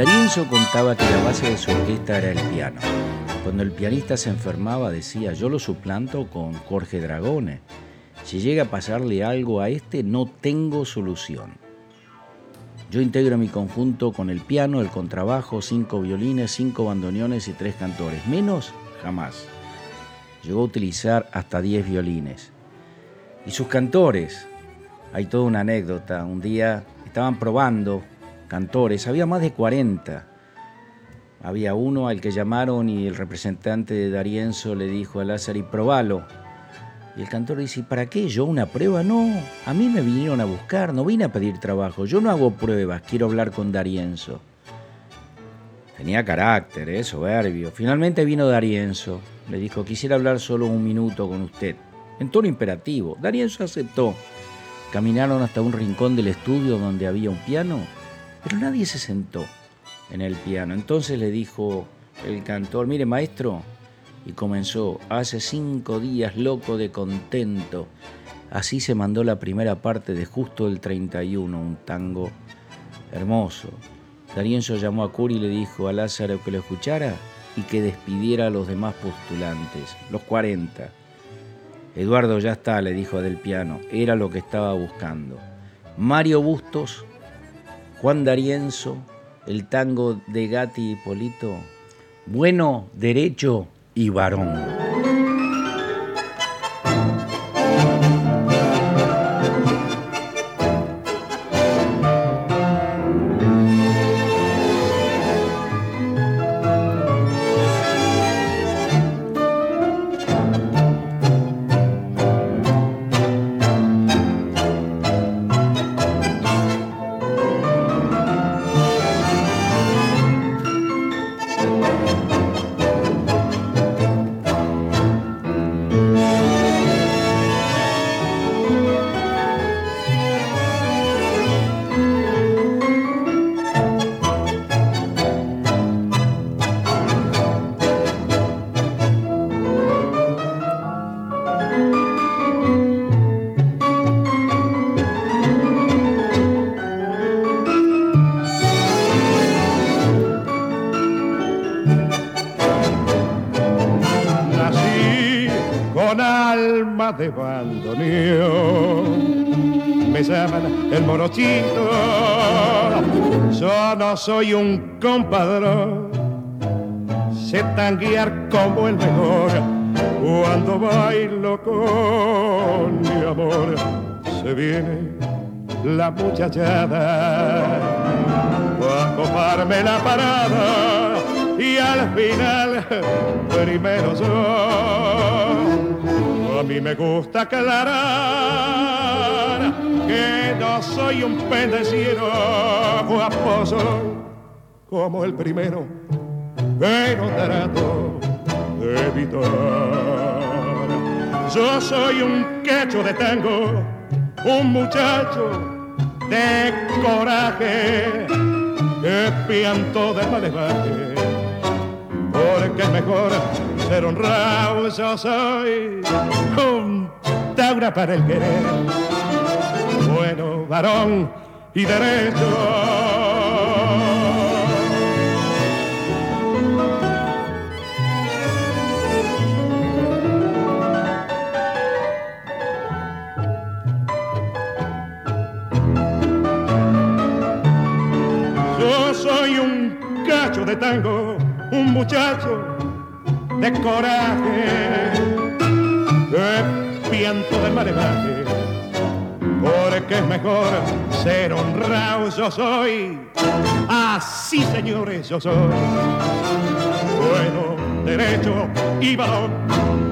Darienzo contaba que la base de su orquesta era el piano. Cuando el pianista se enfermaba decía, yo lo suplanto con Jorge Dragone. Si llega a pasarle algo a este, no tengo solución. Yo integro mi conjunto con el piano, el contrabajo, cinco violines, cinco bandoneones y tres cantores. Menos, jamás. Llegó a utilizar hasta diez violines. Y sus cantores, hay toda una anécdota. Un día estaban probando cantores, había más de 40. Había uno al que llamaron y el representante de Darienzo le dijo a Lázaro, y probalo. Y el cantor dice, ¿para qué? ¿Yo una prueba? No, a mí me vinieron a buscar, no vine a pedir trabajo, yo no hago pruebas, quiero hablar con Darienzo. Tenía carácter, ¿eh? soberbio. Finalmente vino Darienzo, le dijo, quisiera hablar solo un minuto con usted, en tono imperativo. Darienzo aceptó. Caminaron hasta un rincón del estudio donde había un piano, pero nadie se sentó en el piano. Entonces le dijo el cantor, mire maestro, y comenzó, hace cinco días loco de contento. Así se mandó la primera parte de Justo el 31, un tango hermoso. Darienzo llamó a Curi y le dijo a Lázaro que lo escuchara y que despidiera a los demás postulantes, los 40. Eduardo ya está, le dijo del piano, era lo que estaba buscando. Mario Bustos, Juan Darienzo, el tango de Gatti y Polito, bueno, derecho y varón. De bandoneón. Me llaman el morochito, yo no soy un compadrón. Sé tanguear como el mejor cuando bailo con mi amor. Se viene la muchachada a coparme la parada y al final primero yo a mí me gusta aclarar que no soy un pendeciero guaposo como el primero, pero trato de evitar. Yo soy un quecho de tango, un muchacho de coraje que pianto de malevaje, porque mejor ser honrado, yo soy un taura para el querer, bueno, varón y derecho. Yo soy un cacho de tango, un muchacho de coraje, de viento de marebaje, porque es mejor ser honrado, yo soy, así señores, yo soy, bueno, derecho y balón